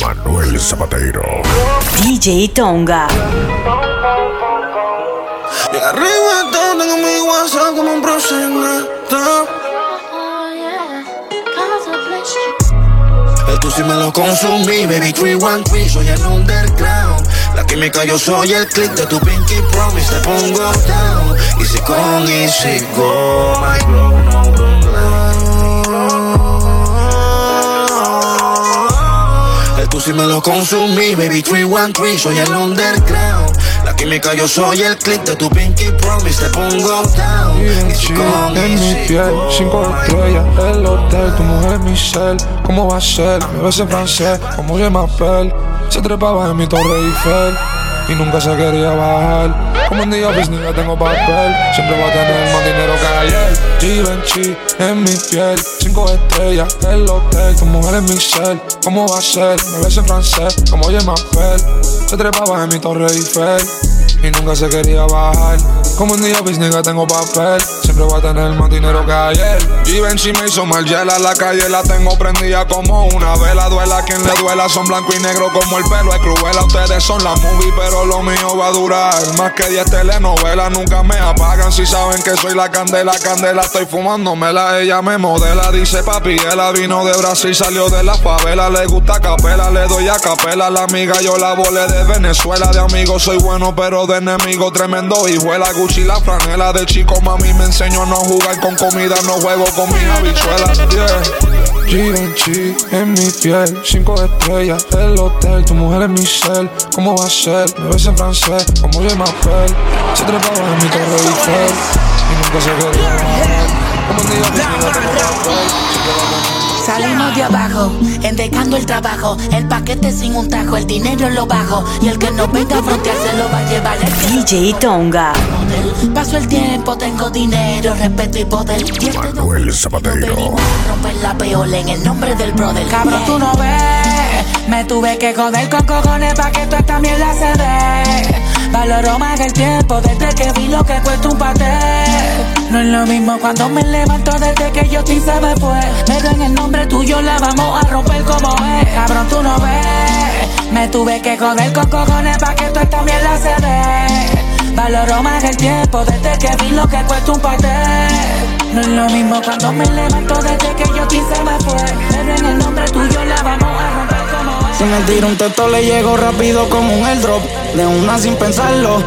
Manuel Zapatero. DJ Tonga. De arriba tengo mi WhatsApp como un proxeneta. El tú sí me lo consumí, baby 313, soy el underground. La química yo soy el click de tu pinky promise, te pongo down. Easy con easy go, my bro, no El tú sí me lo consumí, baby 313, soy el underground. La química yo soy el click de tu pinky promise, te pongo down. Easy con en mi piel, cinco estrellas, el hotel, tu mujer es mi cel. ¿Cómo va a ser? Me ves en francés, como je m'appelle. Se trepaba en mi torre Eiffel y nunca se quería bajar. Como un día pues nigga tengo papel, siempre va a tener más dinero que ayer. Givenchy en mi piel, cinco estrellas, el hotel, tu mujer es mi cel. ¿Cómo va a ser? Me ves en francés, como je m'appelle. Se trepaba en mi torre Eiffel y nunca se quería bajar. Como un día pues nigga tengo papel, siempre voy a tener más dinero que ayer. Givenchy me hizo mal a la calle la tengo prendida como una vela. Duela quien le duela, son blanco y negro como el pelo es cruela. Ustedes son la movie, pero lo mío va a durar más que 10 telenovelas. Nunca me apagan si saben que soy la candela, candela. Estoy fumándomela, ella me modela. Dice papi, ella vino de Brasil, salió de la favela. Le gusta capela, le doy a capela. La amiga yo la volé de Venezuela. De amigo soy bueno, pero de enemigo tremendo hijuela. Gucci la franela de chico, mami me enseñó a no jugar con comida, no juego con mis habichuelas. Yeah. En mi piel, cinco estrellas, el hotel, tu mujer es mi cel. ¿Cómo va a ser? Me ves en francés, como je m'appelle. Se trepaba en mi torre Eiffel y nunca se bajar. Como un día Salimos de abajo, endecando el trabajo, el paquete sin un tajo, el dinero lo bajo y el que no venga a frontear se lo va a llevar el que DJ Tonga. Paso el tiempo, tengo dinero, respeto y poder. Este Manuel no Zapatero. romper la peola en el nombre del brother. Cabrón, tú no ves. Me tuve que joder con cojones pa' que toda esta mierda se dé. Valoro más el tiempo desde que vi lo que cuesta un paté. No es lo mismo cuando me levanto desde que yo te se me fue. Pero en el nombre tuyo la vamos a romper como es. Cabrón, tú no ves. Me tuve que joder con cojones pa' que toda esta mierda se dé. Valoro más el tiempo desde que vi lo que cuesta un paté. No es lo mismo cuando me levanto desde que yo te se me fue. Pero en el nombre tuyo la vamos a romper. Si me tiro un texto le llego rápido como un airdrop. De una sin pensarlo.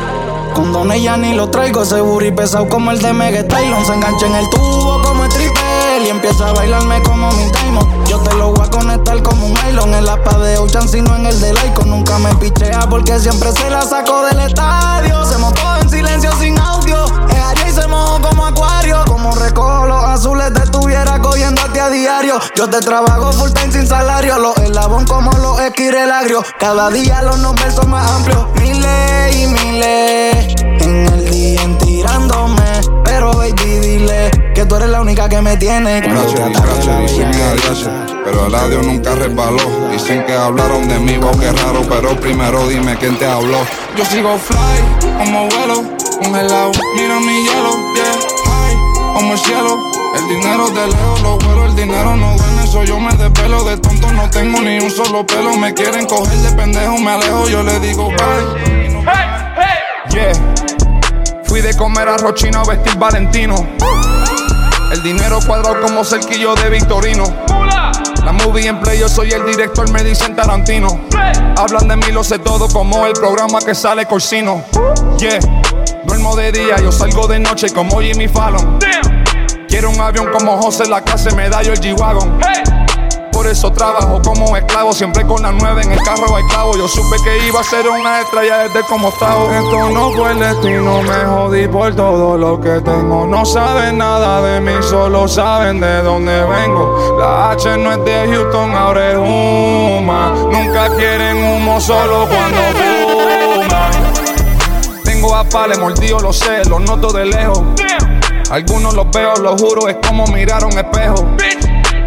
Con ya ni lo traigo. Ese booty pesado como el de Megatylon Se engancha en el tubo como el triple Y empieza a bailarme como mi Diamond Yo te lo voy a conectar como un nylon. En la pa' de Ocean sino en el de Lycon Nunca me pichea porque siempre se la saco del estadio. Se montó en silencio sin audio. Es y se mojó como acuario. Como recojo los azules te estuviera cogiéndote a diario Yo te trabajo full time sin salario Los eslabón como los esquirelagrios Cada día los nombres son más amplios Miles y miles En el día en tirándome Pero baby dile Que tú eres la única que me tiene Gracias, gracias, dicen bella gracias. Pero el audio nunca resbaló. Dicen que hablaron de mí, wow, qué raro. Pero primero dime quién te habló. Yo sigo fly, como vuelo, congelado. Mira mi hielo, yeah, high, como el cielo. El dinero de lejos, lo vuelo, el dinero no duele. Eso yo me desvelo, de tonto no tengo ni un solo pelo. Me quieren coger de pendejo, me alejo, yo le digo bye. Yeah. Fui de comer a Rochino a vestir Valentino. El dinero cuadrado como cerquillo de Victorino. La movie en play, yo soy el director, me dicen Tarantino. Hablan de mí, lo sé todo, como el programa que sale Corsino. Yeah, duermo de día, yo salgo de noche como Jimmy Fallon. Quiero un avión como José, la clase medallo el G-Wagon. Por eso trabajo como esclavo, siempre con la nueve en el carro hay clavo. Yo supe que iba a ser una estrella desde como estaba. Esto no fue el destino, me jodí por todo lo que tengo. No saben nada de mí, solo saben de dónde vengo. La H no es de Houston, ahora es Huma. Nunca quieren humo, solo cuando fuman. Tengo a pale mordido, lo sé, los noto de lejos. Algunos los veo, lo juro, es como mirar a un espejo.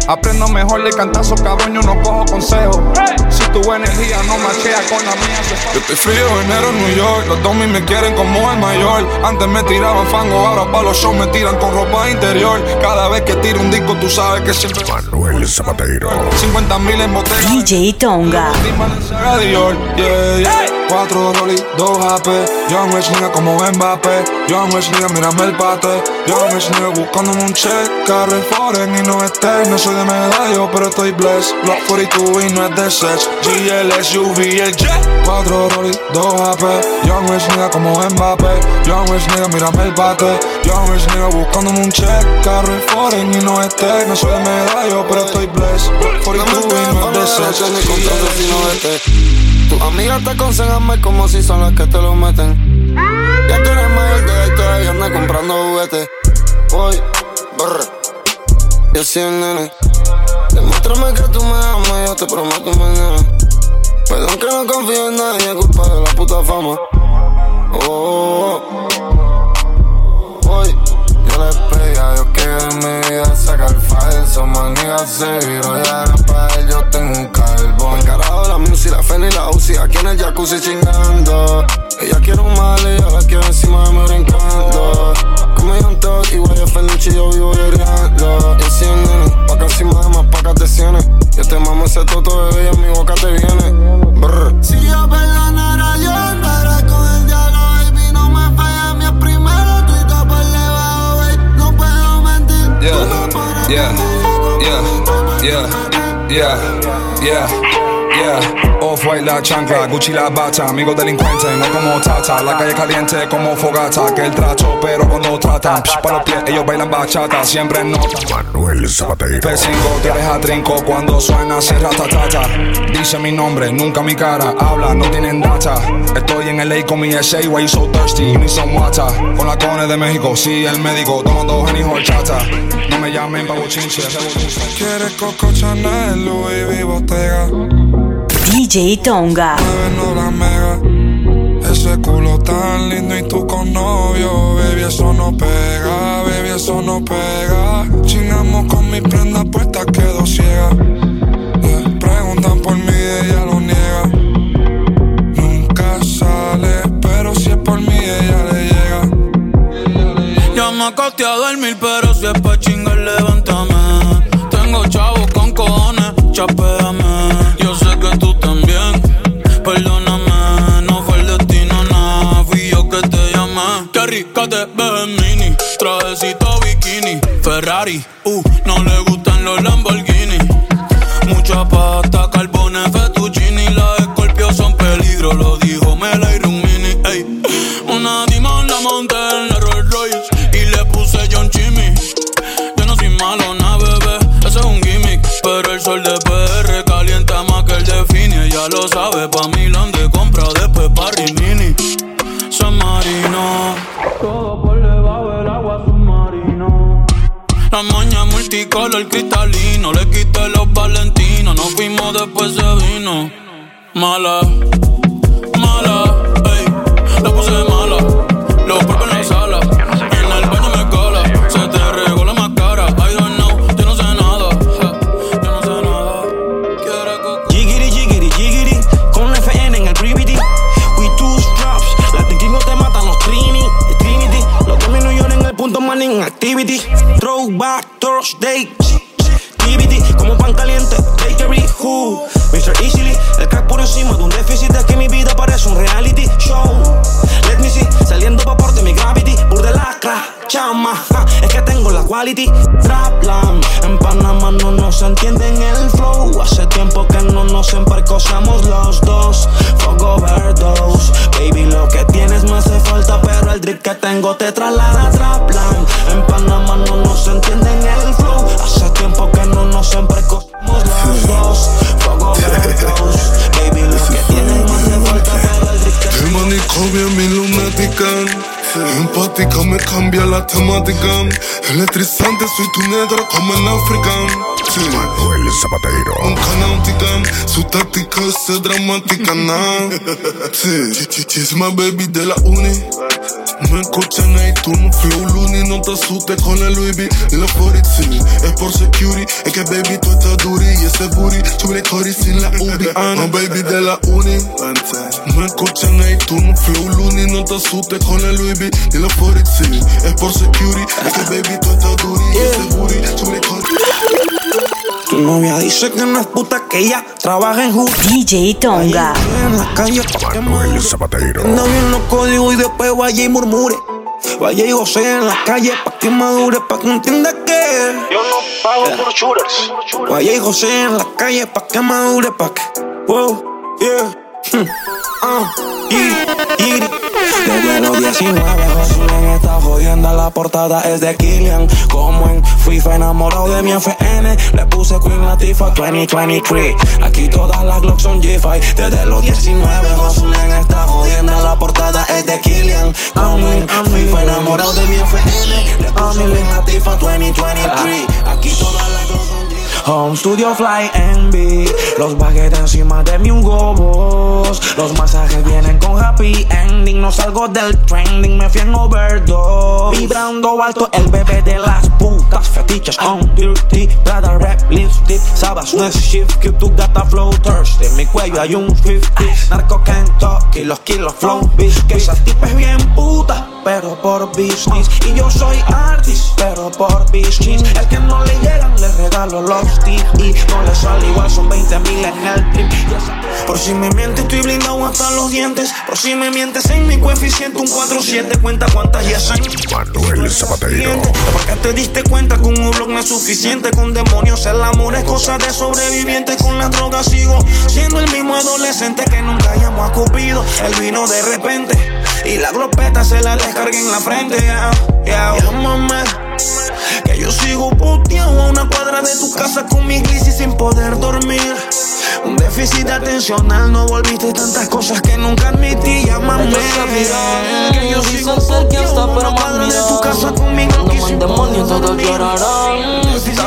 Aprendo mejor de cantazo, cabrón, yo no cojo consejo. Si tu energía no machea con la mía, se Yo estoy frío, enero en New York. Los domis me quieren como el mayor. Antes me tiraban fango, ahora pa' los shows me tiran con ropa interior. Cada vez que tiro un disco, tú sabes que siempre. Manuel Zapatero. 50 mil en botella. DJ Tonga. Balenciaga Dior, yeah, yeah. Cuatro Rolly, dos AP. Yo no es nigga como Mbappé. Yo no es nigga, mírame el bate. Yo no es nigga buscándome un check. Carro foreign y no esté. No soy de medallo, pero estoy blessed. Block 42 y no es de sex. GL, SUV, el jet. Cuatro Rolly, dos AP. Yo no es como Mbappé. Yo no es nigga, mírame el bate. Yo no es nigga buscándome un check. Carro foreign y no esté. No soy de medallo, pero estoy blessed. Block 42 y no es de sex. Tus amigas te aconsejan como si son las que te lo meten. Ya tú eres mayor de edad todavía andas comprando juguetes. Voy, brr, yo soy el nene. Demuéstrame que tú me amas, yo te prometo mañana. Perdón que no confío en nadie, es culpa de la puta fama. Oh, voy, yo le pedí a Dios que en mi vida saca el falso, manía seguro. Y ahora para él yo tengo un carbón. Carajo, la música, la fe y la UCI, aquí en el jacuzzi chingando. Ella quiere un mal y yo la quiero encima de mí brincando. Como yo un toque, igual yo Felice y yo vivo llorando. Y nene, pa' que encima de más pa' que te cienes. Yo te mamo ese toto, bebé, y en mi boca te viene. Brr. Si yo perdonara, yo andaré con el diablo, baby. No me falles, mi primero, tú y por debajo, baby. No puedo mentir. Yeah, yeah, yeah, yeah, yeah, yeah, yeah. Off-white la chancla, Gucci la bata, amigo delincuente, no como tata. La calle caliente como fogata, que el trato, pero cuando tratan, psh, pa' los pies, ellos bailan bachata, siempre en nota. Manuel Zapatero. P5 te deja trinco cuando suena así ratatata. Dice mi nombre, nunca mi cara, habla, no tienen data. Estoy en LA con mi SA, why you so thirsty, you need some water. Con la cone de México, sí, el médico, tomando Henny horchata. No me llamen pa' bochinche. Quieres Coco Chanel, Louis V, Bottega. DJ Tonga. Ese culo tan lindo y tú con novio, baby, eso no pega, baby, eso no pega. Chingamos con mi prenda puesta, quedo ciega. Yeah, Preguntan por mí, ella lo niega. Nunca sale, pero si es por mí, ella le llega. Ya me acosté a dormir, pero si es pa' chingar, levántame. Tengo chavos con cojones, chapéame. Llamé. Qué rica te ves en mini, trajecito bikini. Ferrari, uh, no le gustan los Lamborghini. Mucha pasta, carbones, fettuccini. Las escorpios son peligro, lo dijo Mela y Rumini. Ey, una Dimon la monté en la Rolls Royce y le puse John Chimmy. Yo no soy malo, na bebé, ese es un gimmick. Pero el sol de PR calienta más que el de Fini. Ella lo sabe, pa' Milán de todo por debajo del agua submarino. La moña multicolor cristalino, le quité los valentinos. Nos fuimos, después se vino. Mala, mala, ey, la puse mala. Los New York en el punto morning activity. Throwback Thursday. TBT, como pan caliente, bakery, who Mr. Easily, el crack por encima de un déficit de que mi vida parece un reality show Let me see, saliendo vapor de mi gravity lacra, chama, ja, es que tengo la quality Traplam, en Panamá no nos entienden el flow. Hace tiempo que no nos embarcosamos los dos. Fuck overdose, baby lo que tienes me hace falta Pero el drip que tengo te traslada a Traplam En Panamá no nos entienden el flow. Hace tiempo que no nos embarcosamos los dos. Fuck overdose, baby lo que tienes me hace falta Pero el drip que El Empática me cambia la temática. Electrizante, soy tu negro como en África. Sí. Manuel Zapatero. Nunca náutica, su táctica es dramática, nah. Sí, Ch- ch- she's my baby de la uni. No tú no flow loony, no te asustes con el Louis V y los 42 Es por security, es que baby tú estás duri y ese booty Sube Cody sin la UBI, no baby de la uni No tú no flow loony, no te asustes con el Louis V y los 42 Es por security, es que baby tú estás duri y ese booty Sube Cody Tu novia dice que no es puta, que ella trabaja en Hood. DJ Tonga. En la calle, pa' que Manuel Zapatero. Anda bien los códigos y después vaya y murmure. Vaya y José en la calle pa' que madure, pa' que entienda que Yo no pago por shooters. Vaya y José en la calle pa' que madure, pa' que. Wow, yeah. Ah, y, y. Desde los 19, Josué está jodiendo. La portada es de Killian. Como en FIFA, enamorado de mi FN. Le puse Queen Latifah 2023. Aquí todas las Glocks son G5. Desde los 19, Josué está jodiendo. La portada es de Killian. Como en FIFA, enamorado de mi FN. Le puse Queen Latifah 2023. Home Studio Fly NB Los baguettes encima de mi Hugo Los masajes vienen con happy ending. No salgo del trending, me fui en overdose. Vibrando alto el bebé de las putas Fetiches. On dirty Prada rap, lipstick Sabas no es shift, que tu gata flow thirsty En mi cuello hay un 50 Narco Kentucky, los kilos flow biscuit Esa tipa es bien puta pero por business. Y yo soy artist, pero por business. El que no le los Y no le sale igual, son 20 mil en el trip. Por si me mientes estoy blindado hasta los dientes. Por si me mientes en mi coeficiente un 4-7 Cuenta cuántas ya son Manuel Zapatero. porque te diste cuenta que un blog no es suficiente Con demonios el amor es cosa de sobrevivientes Con las drogas sigo siendo el mismo adolescente Que nunca llamó a Cupido Él vino de repente Y la glopeta se la descargué en la frente. Yeah, yeah. Llámame Que yo sigo puteado a una cuadra de tu casa Con mi crisis sin poder dormir. Un déficit atencional, no volviste tantas cosas que nunca admití, llámame. Que yo sigo que hasta pero más de tu casa conmigo Cuando demonios poder todos llorarán.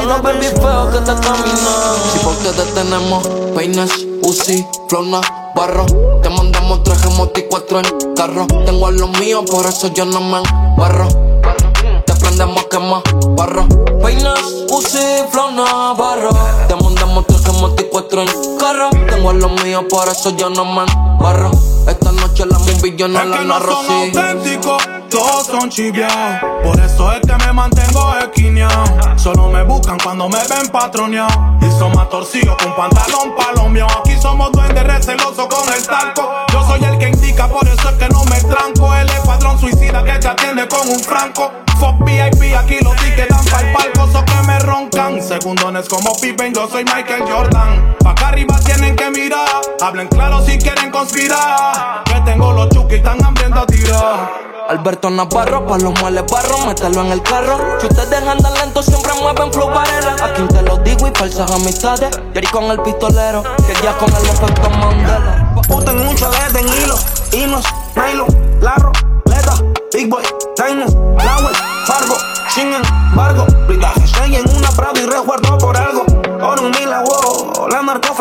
Los baby feos que te caminan Si porque te tenemos peines, Uzi, flona, barro. Te mandamos traje moti cuatro en carro. Tengo a los míos, por eso yo no me barro Te prendemos quema, barro Peines, Uzi, flona, barro Te mandamos traje moti cuatro en carro. Tengo a los míos, por eso yo no me barro Esta noche la movie yo no Es la que no narro, son sí. auténticos, todos son chiviados. Por eso es que me mantengo esquineado. Solo me buscan cuando me ven patroneado. Y son más torcidos con pantalón palomio. Aquí somos duendes recelosos con el talco. Yo soy el que indica, por eso es que no me tranco. El escuadrón suicida que te atiende con un franco. Fuck VIP, aquí los tickets dan pa'l palco, so que me roncan. Segundones como Pippen, yo soy Michael Jordan. Pa' acá arriba tienen que mirar. Hablen claro si quieren conspirar. Que tengo los chuki, están hambrientos tirar. Alberto Navarro, pa' los muebles barro, mételo en el carro. Si ustedes andan lentos, siempre mueven flow varela. A quien te lo digo y falsas amistades. Yeri con el pistolero, que ya con el efecto Mandela. Puta en mucha de en hilo, nylon, larro, leta, big boy, Taino, Flower, Fargo, sin embargo, blindaje 6 en una Prado y resguardo por algo. Oro un mila, wow, la narco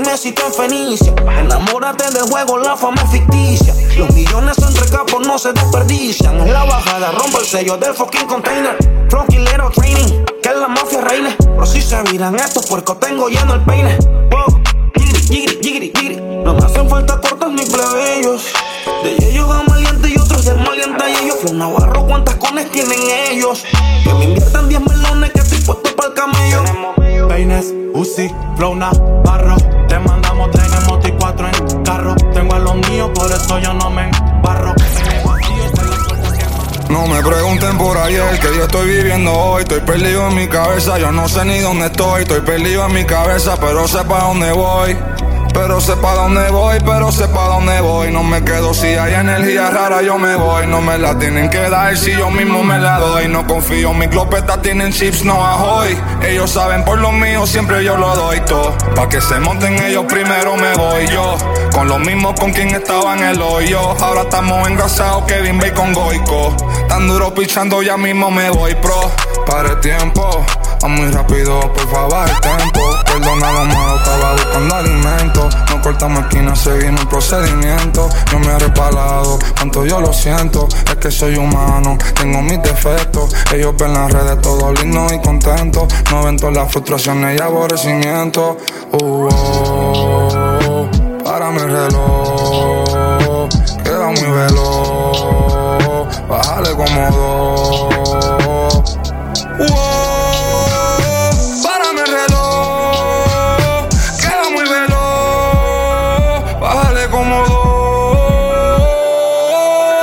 me citó en Fenicia. Enamórate del juego, la fama es ficticia. Los millones entre capos no se desperdician. En la bajada rompo el sello del fucking container. Flow killero training, que la mafia reine. Pero si se viran estos puercos, tengo lleno el peine. No me hacen falta cortos ni plebeyos. De ellos van maleantes y otros del maleante y ellos. Flow Navarro, ¿cuántas cones tienen ellos? Que me inviertan 10 melones que estoy puesto para el camello. Uzi, Flow Navarro Te mandamos tren en moto y cuatro en carro Tengo a los míos, por eso yo no me embarro No me pregunten por ayer que yo estoy viviendo hoy. Estoy perdido en mi cabeza, yo no sé ni dónde estoy. Estoy perdido en mi cabeza, pero sé pa' dónde voy. Pero sé pa' dónde voy, pero sé pa' dónde voy. No me quedo si hay energía rara, yo me voy. No me la tienen que dar si yo mismo me la doy. No confío, mis glopetas tienen chips, no ahoy. Ellos saben por lo mío, siempre yo lo doy todo. Pa' que se monten ellos primero me voy yo. Con los mismos con quien estaba en el hoyo. Ahora estamos engrasados, Kevin Bacon Goico. Tan duro pichando, ya mismo me voy pro. Para el tiempo, Va muy rápido, por favor, el tiempo. Perdona lo malo, estaba buscando alimento. No cortamos esquinas, seguimos el procedimiento. No me he repalado, cuanto yo lo siento. Es que soy humano, tengo mis defectos. Ellos ven las redes todo lindo y contento. No ven todas las frustraciones y aborrecimientos. Uh, oh, para mi reloj, queda muy veloz. Bájale como dos. Wow, para mi reloj, queda muy veloz. Bájale como dos.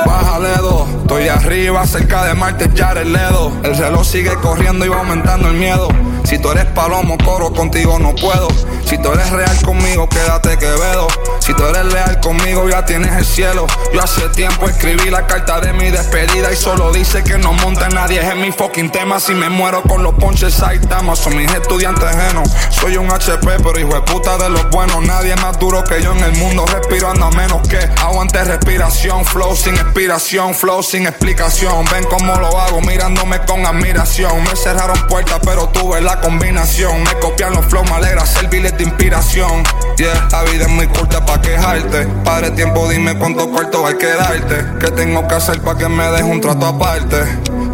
Bájale dos. Estoy arriba, cerca de Marte, ya el ledo. El reloj sigue corriendo y va aumentando el miedo. Si tú eres palomo, coro contigo no puedo. Si tú eres real conmigo, quédate que vedo. Si tú eres leal conmigo, ya tienes el cielo. Yo hace tiempo escribí la carta de mi despedida y solo dice que no monte nadie. Es mi fucking tema. Si me muero con los ponches, estamos. Son mis estudiantes genos. Soy un HP, pero hijo de puta de los buenos. Nadie más duro que yo en el mundo. Respirando a menos que aguante respiración. Flow sin expiración, flow sin explicación. Ven cómo lo hago, mirándome con admiración. Me cerraron puertas, pero tuve la combinación. Me copian los flow, me alegra servirles de inspiración. Yeah, la vida es muy corta pa' quejarte. Padre tiempo, dime cuánto cuarto hay que darte. ¿Qué tengo que hacer pa' que me deje un trato aparte?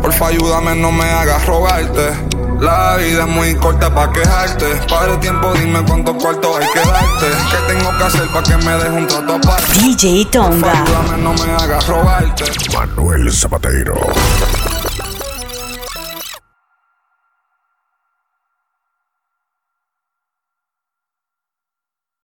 Porfa, ayúdame, no me hagas rogarte. La vida es muy corta pa' quejarte. Padre tiempo, dime cuánto cuarto hay que darte. ¿Qué tengo que hacer pa' que me deje un trato aparte? DJ Tonga. Porfa, ayúdame, no me hagas rogarte. Manuel Zapatero.